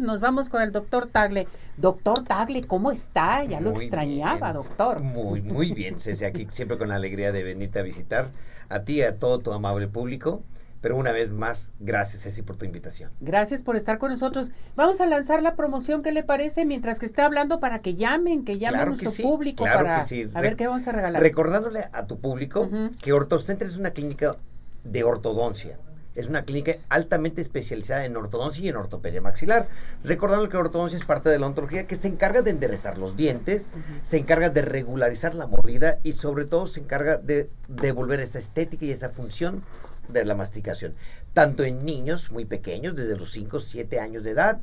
Nos vamos con el doctor Tagle. Doctor Tagle, ¿cómo está? Ya lo Muy extrañaba, bien. doctor. Muy, muy bien, Ceci, aquí siempre con la alegría de venirte a visitar, a ti y a todo tu amable público. Pero una vez más, gracias, Ceci, por tu invitación. Gracias por estar con nosotros. Vamos a lanzar la promoción, ¿qué le parece? Mientras que está hablando para que llamen, que llamen a Claro nuestro sí, público claro para que sí. a ver qué vamos a regalar. Recordándole a tu público que Ortocenter es una clínica de ortodoncia. Es una clínica altamente especializada en ortodoncia y en ortopedia maxilar. Recordando que ortodoncia es parte de la odontología que se encarga de enderezar los dientes, se encarga de regularizar la mordida y sobre todo se encarga de devolver esa estética y esa función de la masticación. Tanto en niños muy pequeños, desde los 5, 7 años de edad,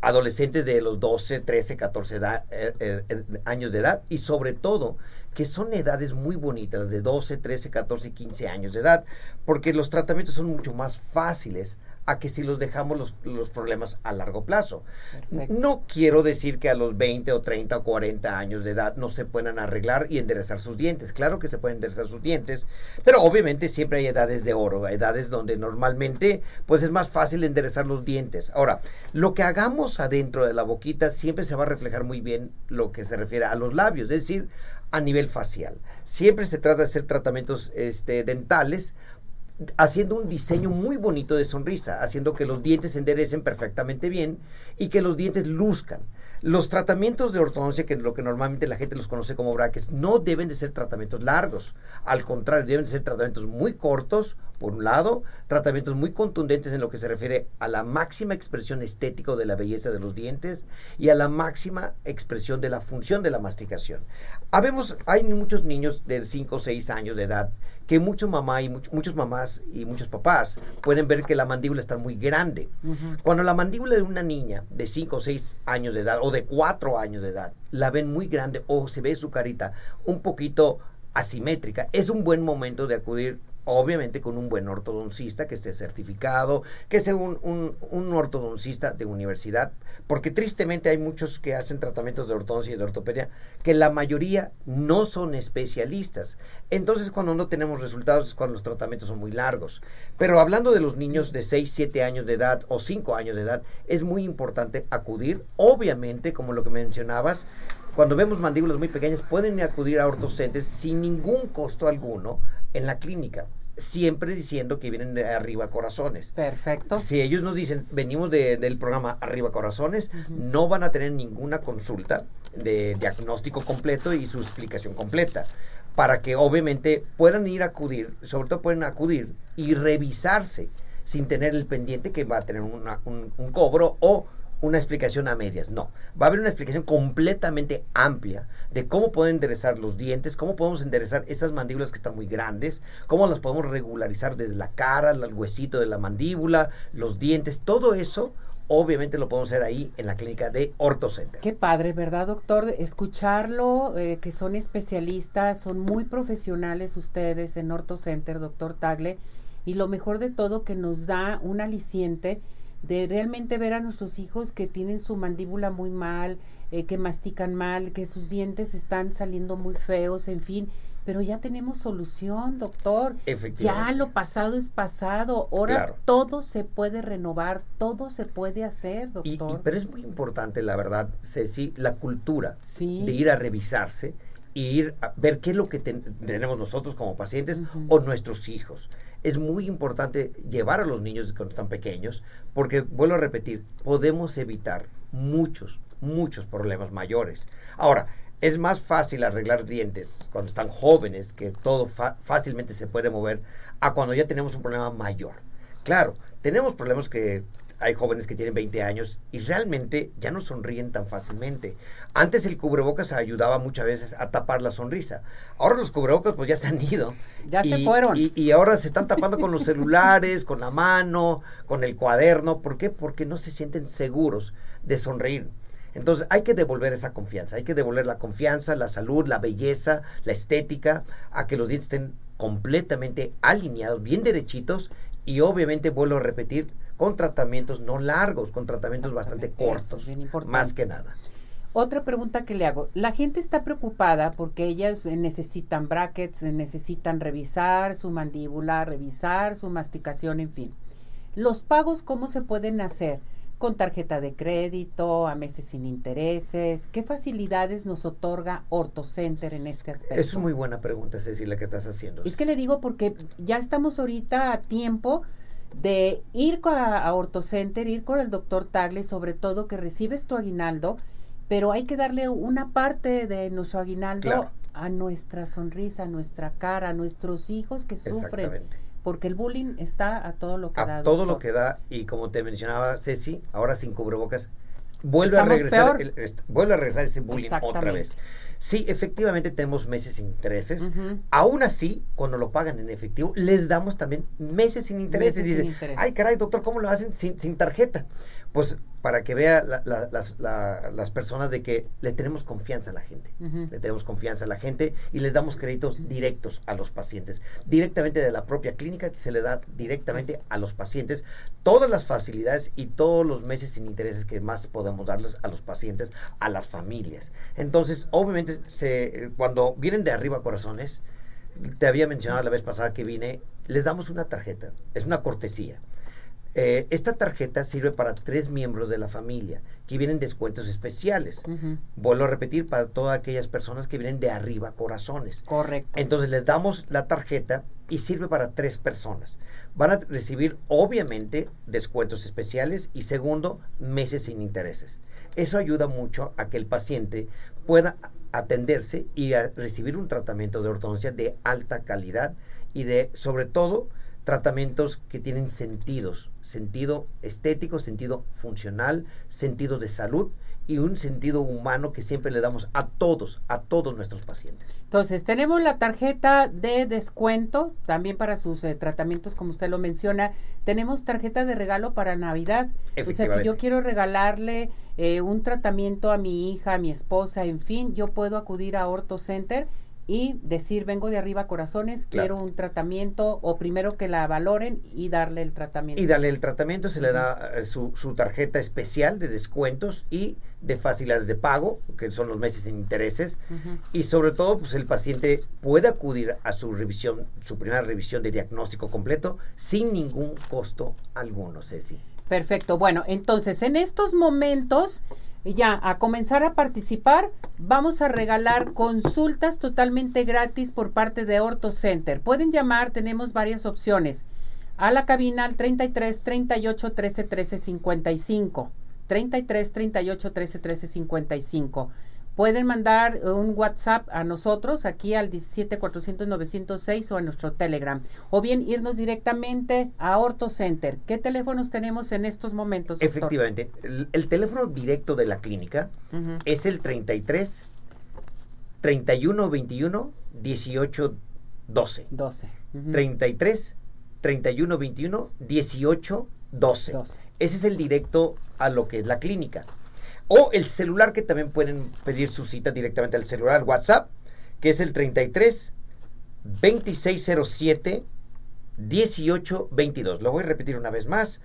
adolescentes de los 12, 13, 14 edad- eh, eh, años de edad y sobre todo que son edades muy bonitas, de 12, 13, 14 y 15 años de edad, porque los tratamientos son mucho más fáciles a que si los dejamos los, los problemas a largo plazo. Perfecto. No quiero decir que a los 20 o 30 o 40 años de edad no se puedan arreglar y enderezar sus dientes. Claro que se pueden enderezar sus dientes, pero obviamente siempre hay edades de oro, edades donde normalmente pues es más fácil enderezar los dientes. Ahora, lo que hagamos adentro de la boquita siempre se va a reflejar muy bien lo que se refiere a los labios, es decir, a nivel facial. Siempre se trata de hacer tratamientos este, dentales haciendo un diseño muy bonito de sonrisa, haciendo que los dientes se enderecen perfectamente bien y que los dientes luzcan. Los tratamientos de ortodoncia, que es lo que normalmente la gente los conoce como brackets, no deben de ser tratamientos largos. Al contrario, deben de ser tratamientos muy cortos, por un lado, tratamientos muy contundentes en lo que se refiere a la máxima expresión estética de la belleza de los dientes y a la máxima expresión de la función de la masticación. Habemos, hay muchos niños de 5 o 6 años de edad que muchos mamá y much- muchos mamás y muchos papás pueden ver que la mandíbula está muy grande. Cuando la mandíbula de una niña de 5 o 6 años de edad o de 4 años de edad la ven muy grande o se ve su carita un poquito asimétrica, es un buen momento de acudir obviamente con un buen ortodoncista que esté certificado, que sea un, un- un ortodoncista de universidad, porque tristemente hay muchos que hacen tratamientos de ortodoncia y de ortopedia que la mayoría no son especialistas. Entonces cuando no tenemos resultados es cuando los tratamientos son muy largos. Pero hablando de los niños de 6, 7 años de edad o 5 años de edad, es muy importante acudir, obviamente, como lo que mencionabas, cuando vemos mandíbulas muy pequeñas, pueden acudir a ortocenters sin ningún costo alguno en la clínica, siempre diciendo que vienen de arriba corazones. Perfecto. Si ellos nos dicen, venimos de- del programa Arriba Corazones, no van a tener ninguna consulta de diagnóstico completo y su explicación completa. Para que obviamente puedan ir a acudir, sobre todo pueden acudir y revisarse sin tener el pendiente que va a tener una- un, un cobro o una explicación a medias. No, va a haber una explicación completamente amplia de cómo pueden enderezar los dientes, cómo podemos enderezar esas mandíbulas que están muy grandes, cómo las podemos regularizar desde la cara, el huesito de la mandíbula, los dientes, todo eso obviamente lo podemos hacer ahí en la clínica de OrtoCenter. Qué padre, ¿verdad, doctor? Escucharlo, eh, que son especialistas, son muy profesionales ustedes en Orto Center, doctor Tagle, y lo mejor de todo que nos da un aliciente de realmente ver a nuestros hijos que tienen su mandíbula muy mal, eh, que mastican mal, que sus dientes están saliendo muy feos, en fin, pero ya tenemos solución, doctor. Ya lo pasado es pasado, ahora Claro. todo se puede renovar, todo se puede hacer, Y- y- doctor. pero es muy importante, la verdad, Ceci, la cultura sí. de ir a revisarse y ir a ver qué es lo que ten- tenemos nosotros como pacientes o nuestros hijos. Es muy importante llevar a los niños cuando están pequeños, porque vuelvo a repetir, podemos evitar muchos, muchos problemas mayores. Ahora, es más fácil arreglar dientes cuando están jóvenes, que todo fácilmente se puede mover, a cuando ya tenemos un problema mayor. Claro, tenemos problemas que hay jóvenes que tienen 20 años y realmente ya no sonríen tan fácilmente. Antes el cubrebocas ayudaba muchas veces a tapar la sonrisa. Ahora los cubrebocas pues ya se han ido. Ya se fueron. Y, y ahora se están tapando con los celulares, con la mano, con el cuaderno. ¿Por qué? Porque no se sienten seguros de sonreír. Entonces hay que devolver esa confianza, hay que devolver la confianza, la salud, la belleza, la estética, a que los dientes estén completamente alineados, bien derechitos y obviamente vuelvo a repetir, con tratamientos no largos, con tratamientos bastante cortos, más que nada. Otra pregunta que le hago. La gente está preocupada porque ellas eh, necesitan brackets, eh, necesitan revisar su mandíbula, revisar su masticación, en fin. Los pagos, ¿cómo se pueden hacer? con tarjeta de crédito, a meses sin intereses. ¿Qué facilidades nos otorga OrtoCenter en este aspecto? Es muy buena pregunta, Cecilia, que estás haciendo. Es que le digo porque ya estamos ahorita a tiempo de ir a, a OrtoCenter, ir con el doctor Tagle, sobre todo que recibes tu aguinaldo, pero hay que darle una parte de nuestro aguinaldo a nuestra sonrisa, a nuestra cara, a nuestros hijos que sufren porque el bullying está a todo lo que a da. A todo lo que da, y como te mencionaba Ceci, ahora sin cubrebocas, vuelve a regresar vuelve a regresar ese bullying otra vez. Sí, efectivamente tenemos meses sin intereses. Aún así, cuando lo pagan en efectivo, les damos también meses sin intereses. Dice, ay caray, doctor, ¿cómo lo hacen sin, sin tarjeta? Pues para que vea las, las, personas de que le tenemos confianza a la gente. Le tenemos confianza a la gente y les damos créditos directos a los pacientes. Directamente de la propia clínica se le da directamente a los pacientes todas las facilidades y todos los meses sin intereses que más podemos darles a los pacientes, a las familias. Entonces, obviamente, se, cuando vienen de arriba corazones, te había mencionado la vez pasada que vine, les damos una tarjeta, es una cortesía eh, esta tarjeta sirve para tres miembros de la familia que vienen descuentos especiales. Vuelvo a repetir, para todas aquellas personas que vienen de arriba corazones. Correcto. Entonces les damos la tarjeta y sirve para tres personas. Van a recibir obviamente descuentos especiales y segundo, meses sin intereses. Eso ayuda mucho a que el paciente pueda atenderse y a recibir un tratamiento de ortodoncia de alta calidad y de, sobre todo, tratamientos que tienen sentidos, sentido estético, sentido funcional, sentido de salud y un sentido humano que siempre le damos a todos, a todos nuestros pacientes. Entonces, tenemos la tarjeta de descuento también para sus eh, tratamientos, como usted lo menciona. Tenemos tarjeta de regalo para Navidad. O sea, si yo quiero regalarle eh, un tratamiento a mi hija, a mi esposa, en fin, yo puedo acudir a Orto Center y decir vengo de arriba corazones, quiero un tratamiento o primero que la valoren y darle el tratamiento. Y darle el tratamiento, se le da eh, su, su, tarjeta especial de descuentos y de facilidades de pago, que son los meses sin intereses, y sobre todo pues el paciente puede acudir a su revisión, su primera revisión de diagnóstico completo sin ningún costo alguno, Ceci. Perfecto, bueno, entonces en estos momentos ya a comenzar a participar, vamos a regalar consultas totalmente gratis por parte de Orto Center. Pueden llamar, tenemos varias opciones. A la cabina al 33 38 13 13 55. 33 38 13 13 55. Pueden mandar un WhatsApp a nosotros aquí al 17 400 906 o a nuestro Telegram. O bien irnos directamente a Orto Center. ¿Qué teléfonos tenemos en estos momentos? Doctor? Efectivamente. El, teléfono directo de la clínica es el 33 31 21 18 12. 12. 33 31 21 18 12. 12. Ese es el directo a lo que es la clínica. O el celular que también pueden pedir su cita directamente al celular WhatsApp, que es el 33 2607 1822. Lo voy a repetir una vez más.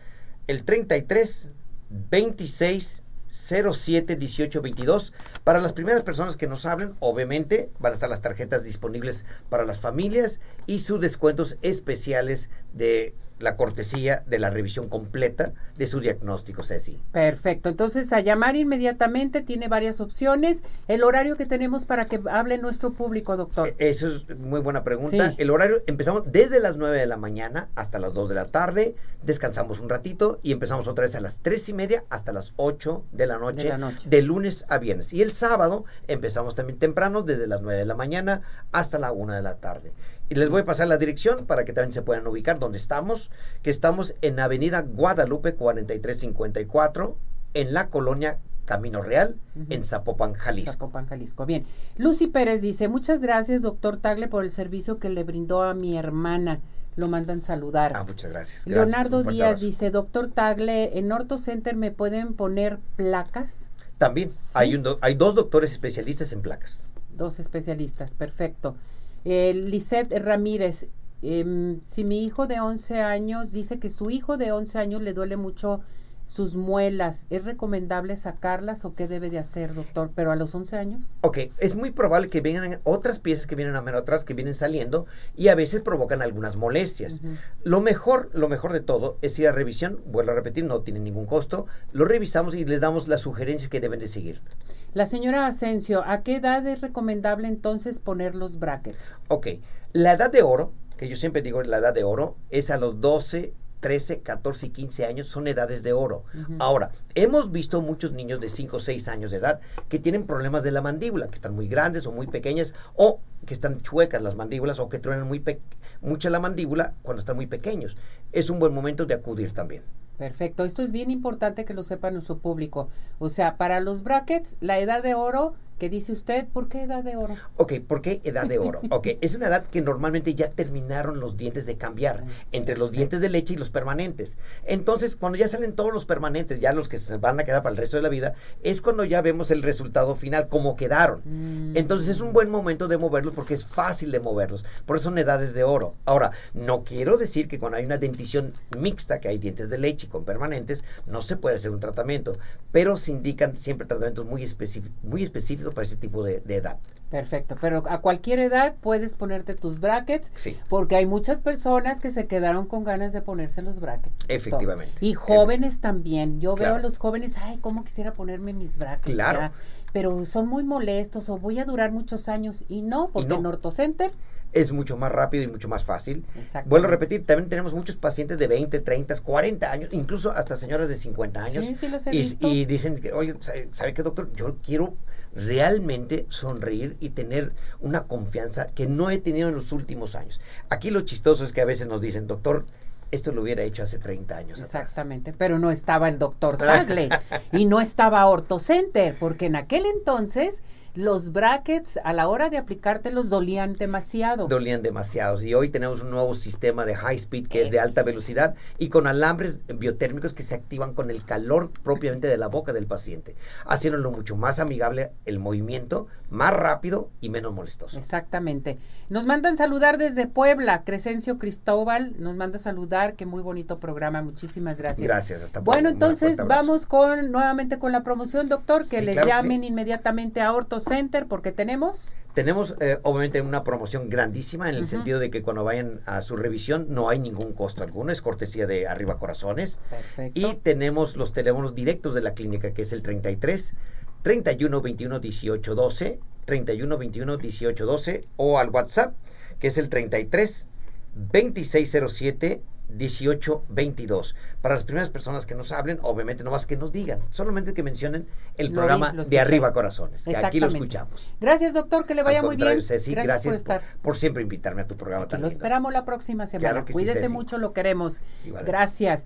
El 33 26 07 18 22. Para las primeras personas que nos hablen, obviamente van a estar las tarjetas disponibles para las familias y sus descuentos especiales de la cortesía de la revisión completa de su diagnóstico, Ceci. Perfecto. Entonces, a llamar inmediatamente tiene varias opciones. El horario que tenemos para que hable nuestro público, doctor. E, eso es muy buena pregunta. El horario empezamos desde las 9 de la mañana hasta las 2 de la tarde. Descansamos un ratito y empezamos otra vez a las 3 y media hasta las 8 de la noche. De, la noche. de lunes a viernes. Y el sábado empezamos también temprano desde las 9 de la mañana hasta la 1 de la tarde. Y les voy a pasar la dirección para que también se puedan ubicar donde estamos, que estamos en Avenida Guadalupe 4354, en la colonia Camino Real, en Zapopan, Jalisco. Zapopan, Jalisco. Bien. Lucy Pérez dice, muchas gracias, doctor Tagle, por el servicio que le brindó a mi hermana. Lo mandan saludar. Ah, muchas gracias. Leonardo Díaz dice, doctor Tagle, en Orto Center me pueden poner placas. También, hay, un hay dos doctores especialistas en placas. Dos especialistas, perfecto. Eh, Lisette Ramírez, em, si mi hijo de 11 años dice que su hijo de 11 años le duele mucho sus muelas, ¿es recomendable sacarlas o qué debe de hacer, doctor? ¿Pero a los 11 años? Ok, es muy probable que vengan otras piezas que vienen a menos atrás, que vienen saliendo y a veces provocan algunas molestias. Lo mejor, lo mejor de todo es ir a revisión, vuelvo a repetir, no tiene ningún costo, lo revisamos y les damos las sugerencias que deben de seguir. La señora Asensio, ¿a qué edad es recomendable entonces poner los brackets? Ok, la edad de oro, que yo siempre digo la edad de oro, es a los 12 13, 14 y 15 años son edades de oro. Ahora, hemos visto muchos niños de 5 o 6 años de edad que tienen problemas de la mandíbula, que están muy grandes o muy pequeñas, o que están chuecas las mandíbulas, o que truenan muy mucha la mandíbula cuando están muy pequeños. Es un buen momento de acudir también. Perfecto, esto es bien importante que lo sepa nuestro público. O sea, para los brackets, la edad de oro ¿Qué dice usted? ¿Por qué edad de oro? Ok, ¿por qué edad de oro? Ok, es una edad que normalmente ya terminaron los dientes de cambiar entre los dientes de leche y los permanentes. Entonces, cuando ya salen todos los permanentes, ya los que se van a quedar para el resto de la vida, es cuando ya vemos el resultado final, cómo quedaron. Mm. Entonces, es un buen momento de moverlos porque es fácil de moverlos. Por eso son edades de oro. Ahora, no quiero decir que cuando hay una dentición mixta, que hay dientes de leche con permanentes, no se puede hacer un tratamiento, pero se indican siempre tratamientos muy, muy específicos para ese tipo de, edad. Perfecto, pero a cualquier edad puedes ponerte tus brackets, sí. porque hay muchas personas que se quedaron con ganas de ponerse los brackets. Efectivamente. Y jóvenes también. Yo veo a los jóvenes, ay, cómo quisiera ponerme mis brackets. Claro. pero son muy molestos o voy a durar muchos años y no, porque en OrtoCenter es mucho más rápido y mucho más fácil. Vuelvo a repetir, también tenemos muchos pacientes de 20, 30, 40 años, incluso hasta señoras de 50 años. y, y, dicen que, oye, ¿sabe qué, doctor? Yo quiero realmente sonreír y tener una confianza que no he tenido en los últimos años. Aquí lo chistoso es que a veces nos dicen, doctor, esto lo hubiera hecho hace 30 años. Exactamente, pero no estaba el doctor Tagle y no estaba OrtoCenter, porque en aquel entonces los brackets a la hora de aplicártelos dolían demasiado. Dolían demasiado. Y hoy tenemos un nuevo sistema de high speed que es, de alta velocidad y con alambres biotérmicos que se activan con el calor propiamente de la boca del paciente, haciéndolo mucho más amigable el movimiento, más rápido y menos molestoso. Exactamente. Nos mandan saludar desde Puebla, Crescencio Cristóbal, nos manda saludar, qué muy bonito programa, muchísimas gracias. Gracias, hasta Bueno, entonces vamos con nuevamente con la promoción, doctor, que les llamen inmediatamente a Orto Center porque tenemos... Tenemos eh, obviamente una promoción grandísima en el sentido de que cuando vayan a su revisión no hay ningún costo alguno, es cortesía de Arriba Corazones. Perfecto. Y tenemos los teléfonos directos de la clínica que es el 33 31 21 18 12, 31 21 18 12 o al WhatsApp que es el 33 2607 1822. Para las primeras personas que nos hablen, obviamente no más que nos digan, solamente que mencionen el programa de Arriba Corazones, que aquí lo escuchamos. Gracias, doctor, que le vaya muy bien. gracias, por, estar. Por, siempre invitarme a tu programa también. Lo esperamos la próxima semana. Cuídese mucho, lo queremos. Gracias.